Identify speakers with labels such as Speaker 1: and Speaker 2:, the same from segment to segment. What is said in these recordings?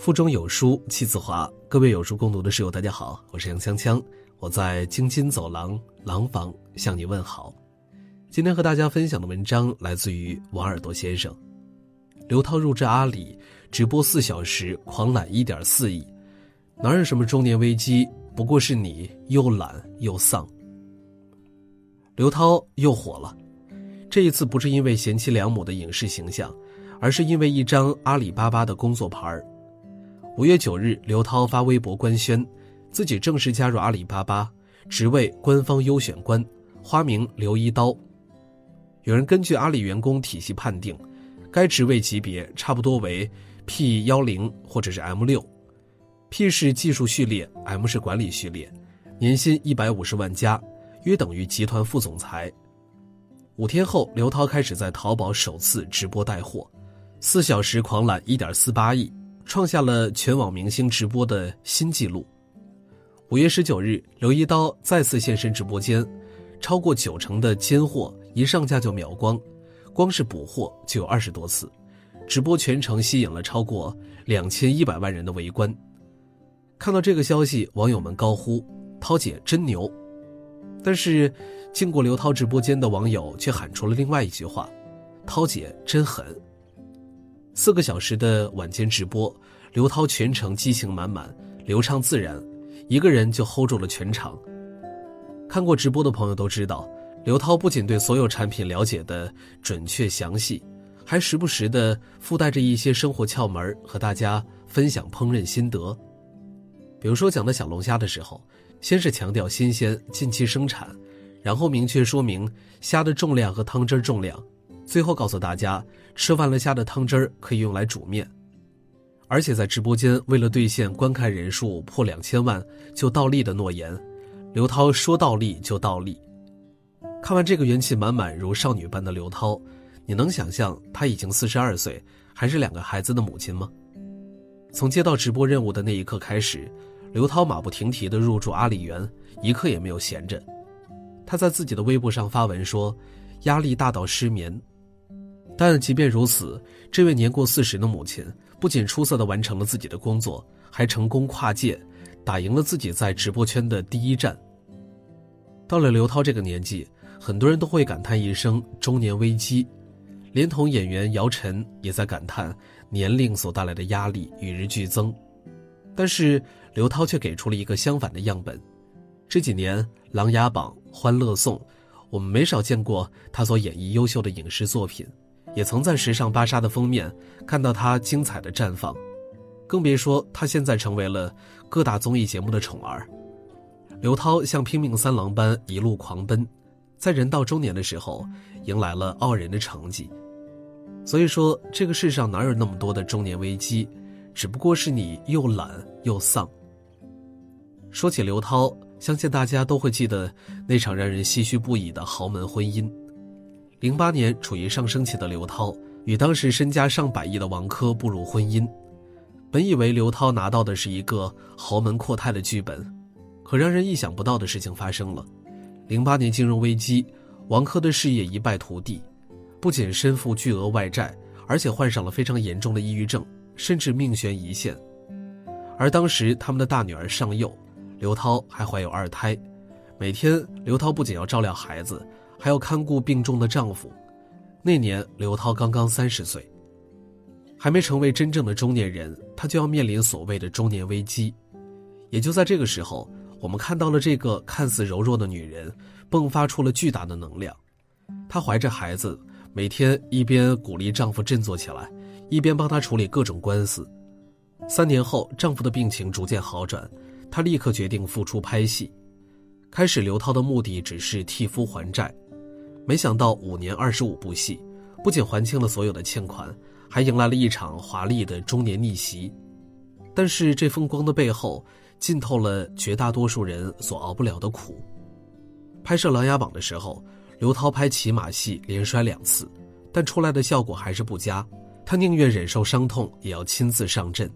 Speaker 1: 腹中有书气自华，各位有书共读的室友，大家好，我是杨锵锵，我在京津走廊廊坊向你问好。今天和大家分享的文章来自于王耳朵先生。刘涛入职阿里，直播四小时狂揽一点四亿，哪有什么中年危机？不过是你又懒又丧。刘涛又火了，这一次不是因为贤妻良母的影视形象，而是因为一张阿里巴巴的工作牌儿。五月九日，刘涛发微博官宣，自己正式加入阿里巴巴，职位官方优选官，花名刘一刀。有人根据阿里员工体系判定，该职位级别差不多为 P 幺零或者是 M 六，P 是技术序列，M 是管理序列，年薪一百五十万加，约等于集团副总裁。五天后，刘涛开始在淘宝首次直播带货，四小时狂揽一点四八亿。创下了全网明星直播的新纪录。五月十九日，刘一刀再次现身直播间，超过九成的尖货一上架就秒光，光是补货就有二十多次。直播全程吸引了超过两千一百万人的围观。看到这个消息，网友们高呼：“涛姐真牛！”但是，经过刘涛直播间的网友却喊出了另外一句话：“涛姐真狠。”四个小时的晚间直播，刘涛全程激情满满，流畅自然，一个人就 hold 住了全场。看过直播的朋友都知道，刘涛不仅对所有产品了解的准确详细，还时不时的附带着一些生活窍门和大家分享烹饪心得。比如说讲到小龙虾的时候，先是强调新鲜、近期生产，然后明确说明虾的重量和汤汁重量。最后告诉大家，吃完了虾的汤汁儿可以用来煮面，而且在直播间为了兑现观看人数破两千万就倒立的诺言，刘涛说倒立就倒立。看完这个元气满满如少女般的刘涛，你能想象她已经四十二岁，还是两个孩子的母亲吗？从接到直播任务的那一刻开始，刘涛马不停蹄地入驻阿里园，一刻也没有闲着。她在自己的微博上发文说：“压力大到失眠。”但即便如此，这位年过四十的母亲不仅出色的完成了自己的工作，还成功跨界，打赢了自己在直播圈的第一战。到了刘涛这个年纪，很多人都会感叹一声中年危机，连同演员姚晨也在感叹年龄所带来的压力与日俱增。但是刘涛却给出了一个相反的样本。这几年，《琅琊榜》《欢乐颂》，我们没少见过他所演绎优秀的影视作品。也曾在时尚芭莎的封面看到她精彩的绽放，更别说她现在成为了各大综艺节目的宠儿。刘涛像拼命三郎般一路狂奔，在人到中年的时候，迎来了傲人的成绩。所以说，这个世上哪有那么多的中年危机，只不过是你又懒又丧。说起刘涛，相信大家都会记得那场让人唏嘘不已的豪门婚姻。零八年，处于上升期的刘涛与当时身家上百亿的王珂步入婚姻。本以为刘涛拿到的是一个豪门阔太的剧本，可让人意想不到的事情发生了。零八年金融危机，王珂的事业一败涂地，不仅身负巨额外债，而且患上了非常严重的抑郁症，甚至命悬一线。而当时他们的大女儿尚幼，刘涛还怀有二胎，每天刘涛不仅要照料孩子。还要看顾病重的丈夫，那年刘涛刚刚三十岁，还没成为真正的中年人，她就要面临所谓的中年危机。也就在这个时候，我们看到了这个看似柔弱的女人迸发出了巨大的能量。她怀着孩子，每天一边鼓励丈夫振作起来，一边帮他处理各种官司。三年后，丈夫的病情逐渐好转，她立刻决定复出拍戏。开始，刘涛的目的只是替夫还债。没想到五年二十五部戏，不仅还清了所有的欠款，还迎来了一场华丽的中年逆袭。但是这风光的背后，浸透了绝大多数人所熬不了的苦。拍摄《琅琊榜》的时候，刘涛拍骑马戏连摔两次，但出来的效果还是不佳。他宁愿忍受伤痛，也要亲自上阵。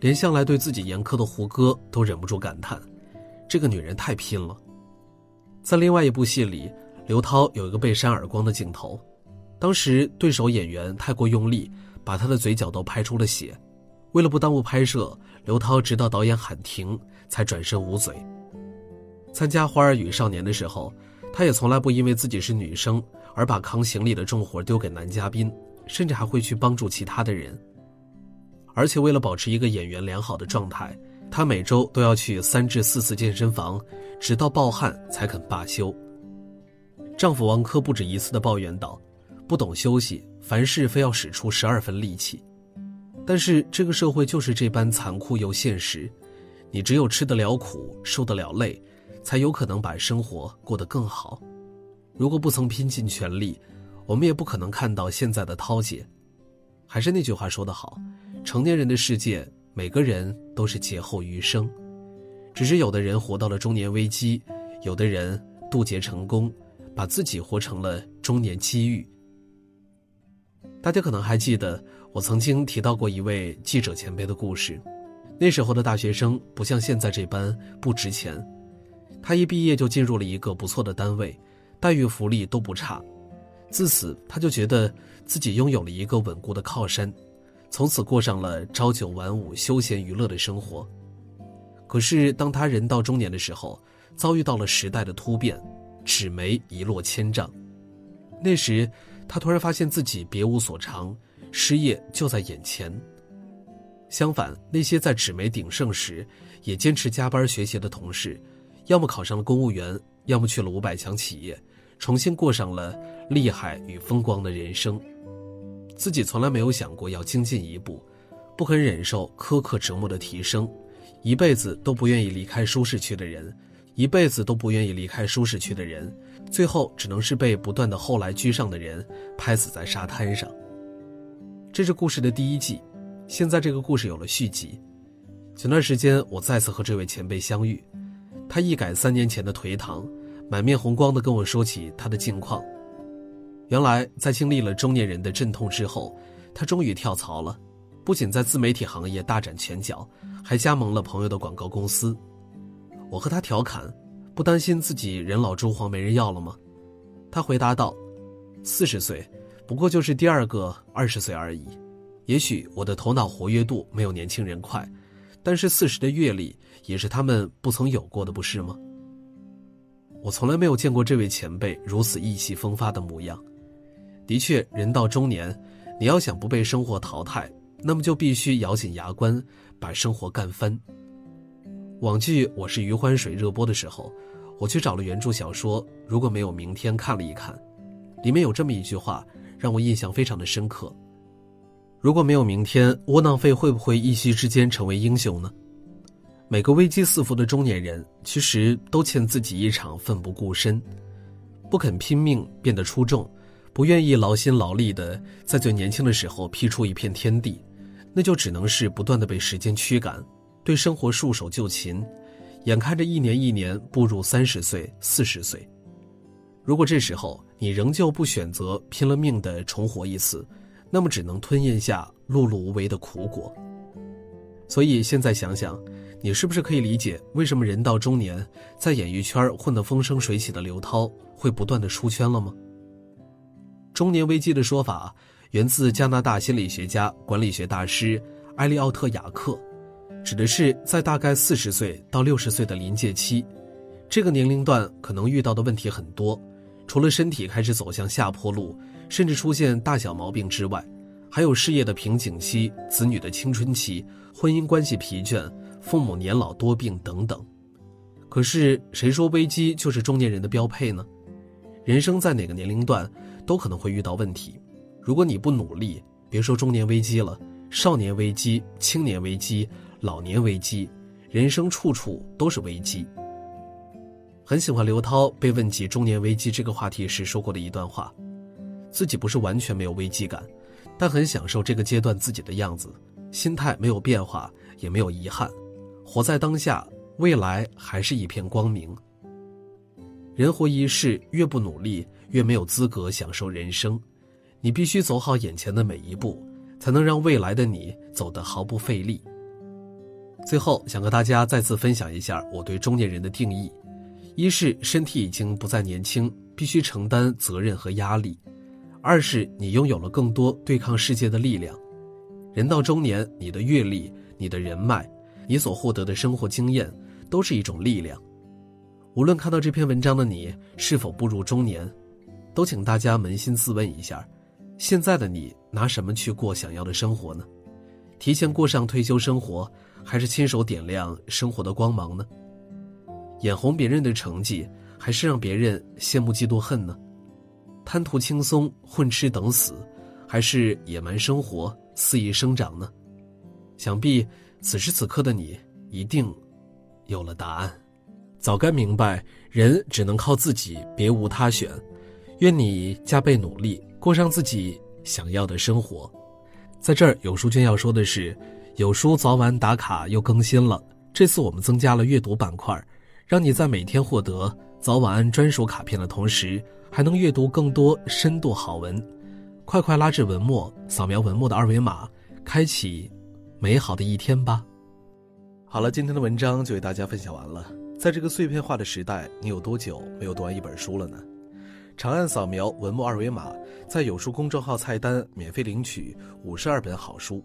Speaker 1: 连向来对自己严苛的胡歌都忍不住感叹：“这个女人太拼了。”在另外一部戏里。刘涛有一个被扇耳光的镜头，当时对手演员太过用力，把他的嘴角都拍出了血。为了不耽误拍摄，刘涛直到导演喊停才转身捂嘴。参加《花儿与少年》的时候，他也从来不因为自己是女生而把扛行李的重活丢给男嘉宾，甚至还会去帮助其他的人。而且为了保持一个演员良好的状态，他每周都要去三至四次健身房，直到暴汗才肯罢休。丈夫王珂不止一次地抱怨道：“不懂休息，凡事非要使出十二分力气。”但是这个社会就是这般残酷又现实，你只有吃得了苦，受得了累，才有可能把生活过得更好。如果不曾拼尽全力，我们也不可能看到现在的涛姐。还是那句话说得好，成年人的世界，每个人都是劫后余生，只是有的人活到了中年危机，有的人渡劫成功，把自己活成了中年机遇。大家可能还记得。我曾经提到过一位记者前辈的故事，那时候的大学生不像现在这般不值钱，他一毕业就进入了一个不错的单位，待遇福利都不差，自此他就觉得自己拥有了一个稳固的靠山，从此过上了朝九晚五、休闲娱乐的生活。可是当他人到中年的时候，遭遇到了时代的突变，纸媒一落千丈，那时他突然发现自己别无所长。失业就在眼前。相反，那些在纸媒鼎盛时也坚持加班学习的同事，要么考上了公务员，要么去了五百强企业，重新过上了厉害与风光的人生。自己从来没有想过要精进一步，不肯忍受苛刻折磨的提升，一辈子都不愿意离开舒适区的人，一辈子都不愿意离开舒适区的人，最后只能是被不断的后来居上的人拍死在沙滩上。这是故事的第一季，现在这个故事有了续集。前段时间我再次和这位前辈相遇，他一改三年前的颓唐，满面红光地跟我说起他的近况。原来在经历了中年人的阵痛之后，他终于跳槽了，不仅在自媒体行业大展拳脚，还加盟了朋友的广告公司。我和他调侃：“不担心自己人老珠黄没人要了吗？”他回答道：“四十岁。”不过就是第二个二十岁而已，也许我的头脑活跃度没有年轻人快，但是四十的阅历也是他们不曾有过的，不是吗？我从来没有见过这位前辈如此意气风发的模样。的确，人到中年，你要想不被生活淘汰，那么就必须咬紧牙关把生活干翻。网剧《我是余欢水》热播的时候，我去找了原著小说《如果没有明天》看了一看，里面有这么一句话。让我印象非常的深刻。如果没有明天，窝囊废会不会一夕之间成为英雄呢？每个危机四伏的中年人，其实都欠自己一场奋不顾身，不肯拼命变得出众，不愿意劳心劳力的在最年轻的时候劈出一片天地，那就只能是不断的被时间驱赶，对生活束手就擒，眼看着一年一年步入三十岁、四十岁。如果这时候，你仍旧不选择拼了命的重活一次，那么只能吞咽下碌碌无为的苦果。所以现在想想，你是不是可以理解为什么人到中年，在演艺圈混得风生水起的刘涛会不断的出圈了吗？中年危机的说法源自加拿大心理学家、管理学大师埃利奥特·雅克，指的是在大概四十岁到六十岁的临界期，这个年龄段可能遇到的问题很多。除了身体开始走向下坡路，甚至出现大小毛病之外，还有事业的瓶颈期、子女的青春期、婚姻关系疲倦、父母年老多病等等。可是谁说危机就是中年人的标配呢？人生在哪个年龄段都可能会遇到问题。如果你不努力，别说中年危机了，少年危机、青年危机、老年危机，人生处处都是危机。很喜欢刘涛被问及中年危机这个话题时说过的一段话：自己不是完全没有危机感，但很享受这个阶段自己的样子，心态没有变化，也没有遗憾，活在当下，未来还是一片光明。人活一世，越不努力，越没有资格享受人生。你必须走好眼前的每一步，才能让未来的你走得毫不费力。最后，想和大家再次分享一下我对中年人的定义。一是身体已经不再年轻，必须承担责任和压力；二是你拥有了更多对抗世界的力量。人到中年，你的阅历、你的人脉、你所获得的生活经验，都是一种力量。无论看到这篇文章的你是否步入中年，都请大家扪心自问一下：现在的你拿什么去过想要的生活呢？提前过上退休生活，还是亲手点亮生活的光芒呢？眼红别人的成绩，还是让别人羡慕嫉妒恨呢？贪图轻松混吃等死，还是野蛮生活肆意生长呢？想必此时此刻的你一定有了答案，早该明白人只能靠自己，别无他选。愿你加倍努力，过上自己想要的生活。在这儿，有书君要说的是，有书早晚打卡又更新了。这次我们增加了阅读板块，让你在每天获得早晚安专属卡片的同时，还能阅读更多深度好文。快快拉至文末，扫描文末的二维码，开启美好的一天吧。好了，今天的文章就为大家分享完了。在这个碎片化的时代，你有多久没有读完一本书了呢？长按扫描文末二维码，在有书公众号菜单免费领取五十二本好书，